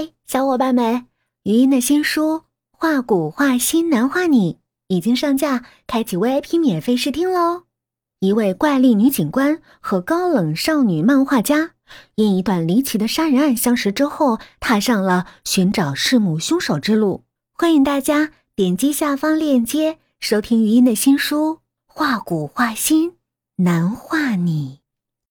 嗨，小伙伴们，余音的新书《画骨画心难画你》已经上架，开启 VIP 免费试听喽！一位怪力女警官和高冷少女漫画家，因一段离奇的杀人案相识之后，踏上了寻找弑母凶手之路。欢迎大家点击下方链接收听余音的新书《画骨画心难画你》。